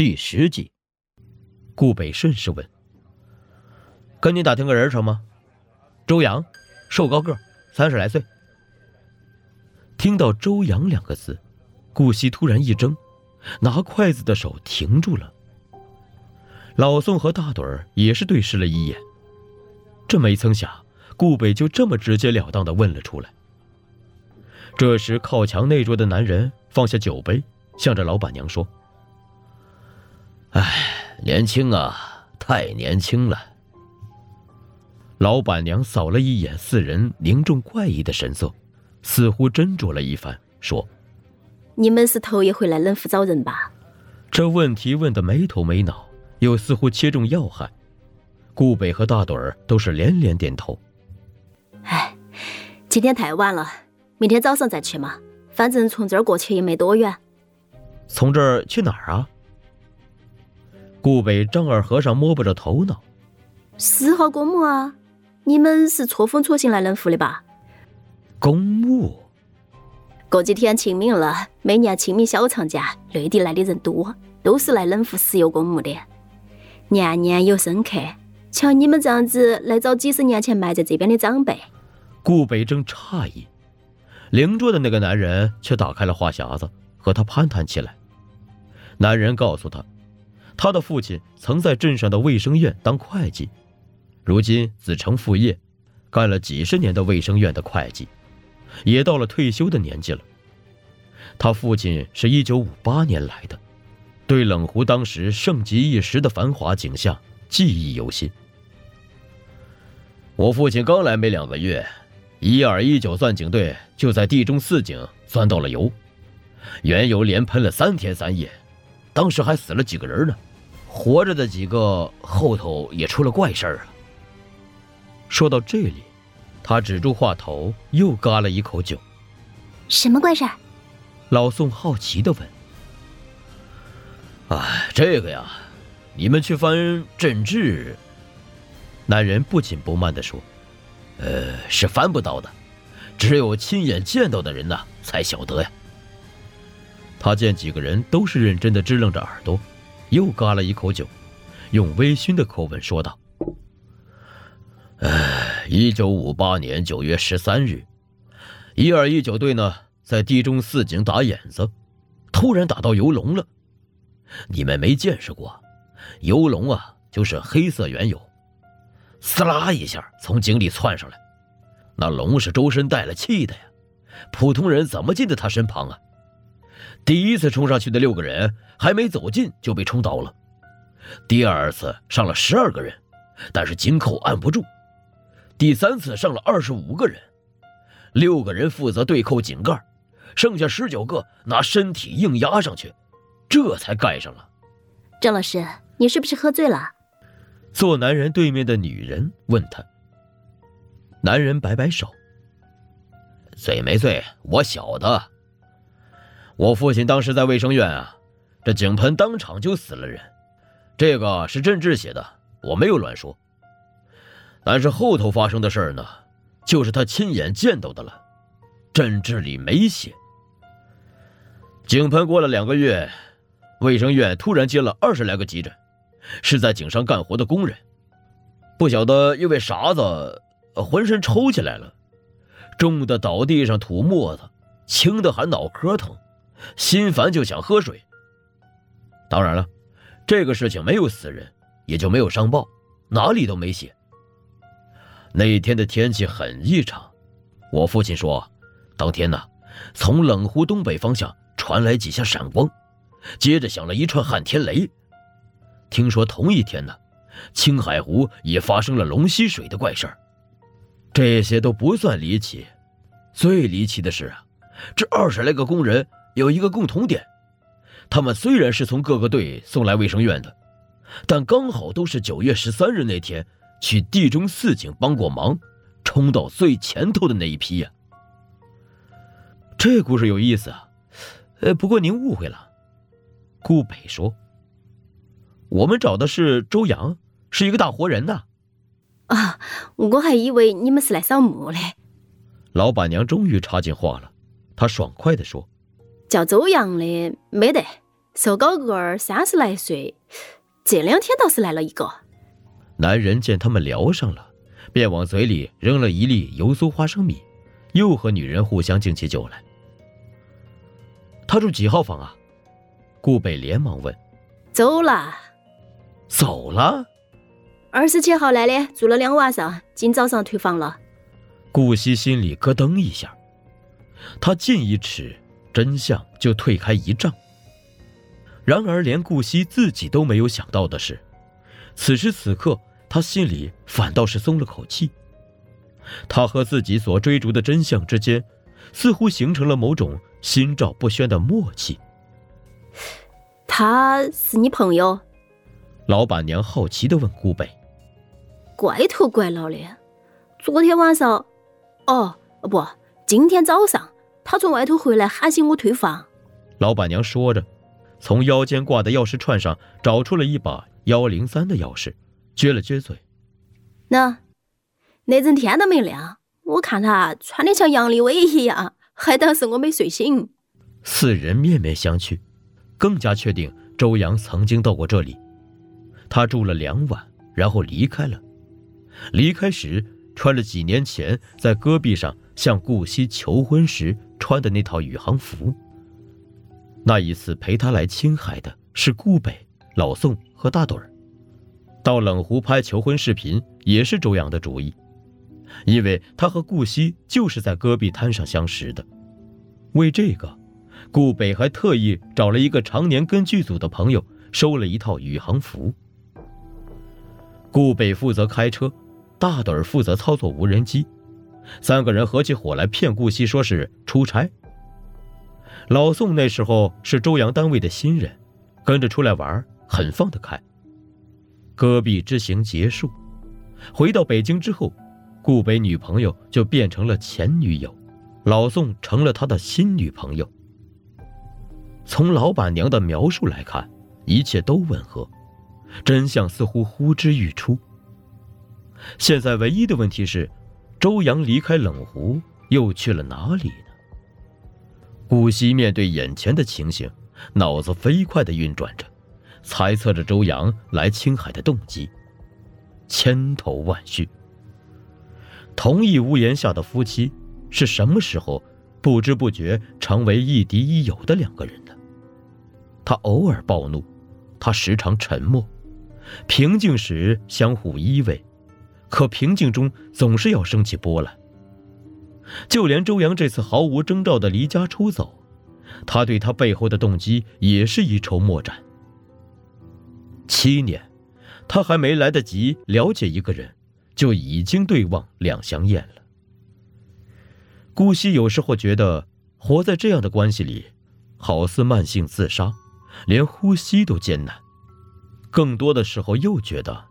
第十集。顾北顺势问：“跟你打听个人成吗？”周阳，瘦高个，三十来岁。听到“周阳”两个字，顾惜突然一怔，拿筷子的手停住了。老宋和大盹儿也是对视了一眼，这没曾想，顾北就这么直截了当的问了出来。这时，靠墙那桌的男人放下酒杯，向着老板娘说：“哎，年轻啊，太年轻了。”老板娘扫了一眼四人凝重怪异的神色，似乎斟酌了一番，说：“你们是头一回来冷府找人吧？”这问题问得没头没脑，又似乎切中要害。顾北和大盹儿都是连连点头。唉，今天太晚了。明天早上再去嘛，反正从这儿过去也没多远。从这儿去哪儿啊？顾北丈二和尚摸不着头脑。四号公墓啊，你们是错峰错行来冷府的吧？公墓。过几天清明了，每年清明小长假，内地来的人多，都是来冷府石油公墓的，年年有生客。瞧你们这样子来找几十年前埋在这边的长辈。顾北正诧异。邻桌的那个男人却打开了话匣子，和他攀谈起来。男人告诉他，他的父亲曾在镇上的卫生院当会计，如今子承父业，干了几十年的卫生院的会计，也到了退休的年纪了。他父亲是一九五八年来的，对冷湖当时盛极一时的繁华景象记忆犹新。我父亲刚来没两个月。一二一九钻井队就在地中四井钻到了油，原油连喷了三天三夜，当时还死了几个人呢，活着的几个后头也出了怪事儿啊。说到这里，他止住话头，又嘎了一口酒。什么怪事儿？老宋好奇的问。哎，这个呀，你们去翻镇志。男人不紧不慢的说。呃，是翻不到的，只有亲眼见到的人呐，才晓得呀。他见几个人都是认真的支棱着耳朵，又嘎了一口酒，用微醺的口吻说道：“哎，一九五八年九月十三日，一二一九队呢，在地中四井打眼子，突然打到油龙了。你们没见识过，油龙啊，就是黑色原油。”撕拉一下从井里窜上来，那龙是周身带了气的呀，普通人怎么进得他身旁啊？第一次冲上去的六个人还没走近就被冲倒了，第二次上了十二个人，但是井口按不住，第三次上了二十五个人，六个人负责对扣井盖，剩下十九个拿身体硬压上去，这才盖上了。张老师，你是不是喝醉了？坐男人对面的女人问他：“男人摆摆手，醉没醉？我晓得。我父亲当时在卫生院啊，这井喷当场就死了人。这个是镇志写的，我没有乱说。但是后头发生的事呢，就是他亲眼见到的了，镇志里没写。井喷过了两个月，卫生院突然接了二十来个急诊。”是在井上干活的工人，不晓得因为啥子，浑身抽起来了，重的倒地上吐沫子，轻的还脑壳疼，心烦就想喝水。当然了，这个事情没有死人，也就没有上报，哪里都没写。那天的天气很异常，我父亲说，当天呢，从冷湖东北方向传来几下闪光，接着响了一串撼天雷。听说同一天呢，青海湖也发生了龙吸水的怪事儿。这些都不算离奇，最离奇的是啊，这二十来个工人有一个共同点，他们虽然是从各个队送来卫生院的，但刚好都是九月十三日那天去地中四井帮过忙，冲到最前头的那一批呀。这故事有意思啊，呃，不过您误会了，顾北说。我们找的是周阳，是一个大活人呐。啊，我还以为你们是来扫墓嘞。老板娘终于插进话了，她爽快地说：“叫周阳的没得，瘦高个儿，三十来岁，这两天倒是来了一个。男人见他们聊上了，便往嘴里扔了一粒油酥花生米，又和女人互相敬起酒来。他住几号房啊？顾北连忙问。走了。走了。二十七号来的，住了两晚上，今早上退房了。顾惜心里咯噔一下，他近一尺，真相就退开一丈。然而，连顾惜自己都没有想到的是，此时此刻，他心里反倒是松了口气。他和自己所追逐的真相之间，似乎形成了某种心照不宣的默契。他是你朋友？老板娘好奇的问顾北。怪头怪脑的，昨天晚上，哦不，今天早上，他从外头回来喊醒我退房。老板娘说着。从腰间挂的钥匙串上找出了一把幺零三的钥匙，撅了撅嘴。那那阵天都没亮，我看他穿的像杨利伟一样，还当是我没睡醒。四人面面相觑，更加确定周阳曾经到过这里。他住了两晚，然后离开了。离开时穿了几年前在戈壁上向顾惜求婚时穿的那套宇航服。那一次陪他来青海的是顾北、老宋和大盹儿。到冷湖拍求婚视频也是周阳的主意，因为他和顾惜就是在戈壁滩上相识的。为这个，顾北还特意找了一个常年跟剧组的朋友收了一套宇航服。顾北负责开车，大盹儿负责操作无人机，三个人合起伙来骗顾惜说是出差。老宋那时候是周阳单位的新人，跟着出来玩，很放得开。戈壁之行结束，回到北京之后，顾北女朋友就变成了前女友，老宋成了他的新女朋友。从老板娘的描述来看，一切都吻合，真相似乎呼之欲出。现在唯一的问题是，周阳离开冷湖又去了哪里呢？顾惜面对眼前的情形，脑子飞快地运转着，猜测着周阳来青海的动机。千头万绪。同一屋檐下的夫妻，是什么时候不知不觉成为亦敌亦友的两个人呢？他偶尔暴怒，他时常沉默，平静时相互依偎，可平静中总是要升起波澜。就连周阳这次毫无征兆的离家出走，他对他背后的动机也是一筹莫展。七年，他还没来得及了解一个人，就已经对望两相厌了。顾惜有时候觉得活在这样的关系里，好似慢性自杀，连呼吸都艰难；更多的时候又觉得，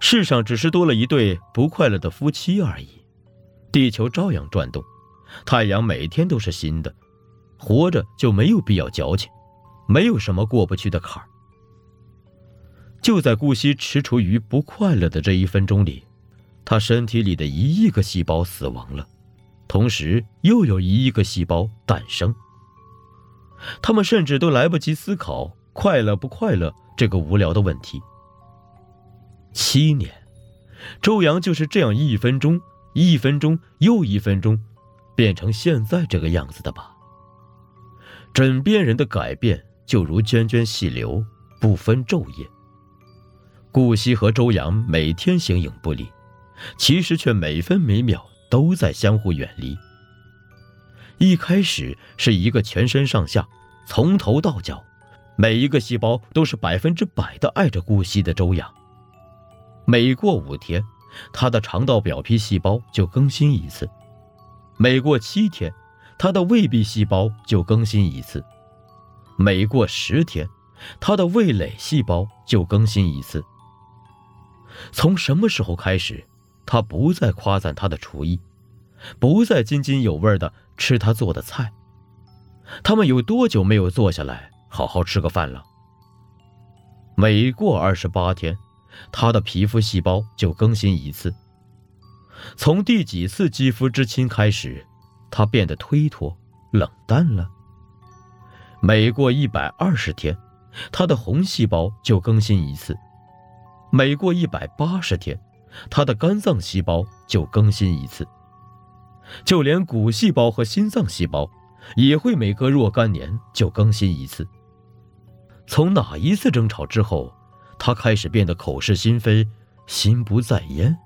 世上只是多了一对不快乐的夫妻而已。地球照样转动，太阳每天都是新的，活着就没有必要矫情，没有什么过不去的坎儿。就在顾惜踟蹰于不快乐的这一分钟里，他身体里的一亿个细胞死亡了，同时又有一亿个细胞诞生。他们甚至都来不及思考快乐不快乐这个无聊的问题。七年，周阳就是这样一分钟。一分钟又一分钟，变成现在这个样子的吧。枕边人的改变就如涓涓细流，不分昼夜。顾惜和周阳每天形影不离，其实却每分每秒都在相互远离。一开始是一个全身上下，从头到脚，每一个细胞都是百分之百的爱着顾惜的周阳。每过五天。他的肠道表皮细胞就更新一次，每过七天，他的胃壁细胞就更新一次，每过十天，他的味蕾细胞就更新一次。从什么时候开始，他不再夸赞他的厨艺，不再津津有味的吃他做的菜？他们有多久没有坐下来好好吃个饭了？每过二十八天。他的皮肤细胞就更新一次。从第几次肌肤之亲开始，他变得推脱、冷淡了。每过一百二十天，他的红细胞就更新一次；每过一百八十天，他的肝脏细胞就更新一次。就连骨细胞和心脏细胞，也会每隔若干年就更新一次。从哪一次争吵之后，他开始变得口是心非、心不在焉？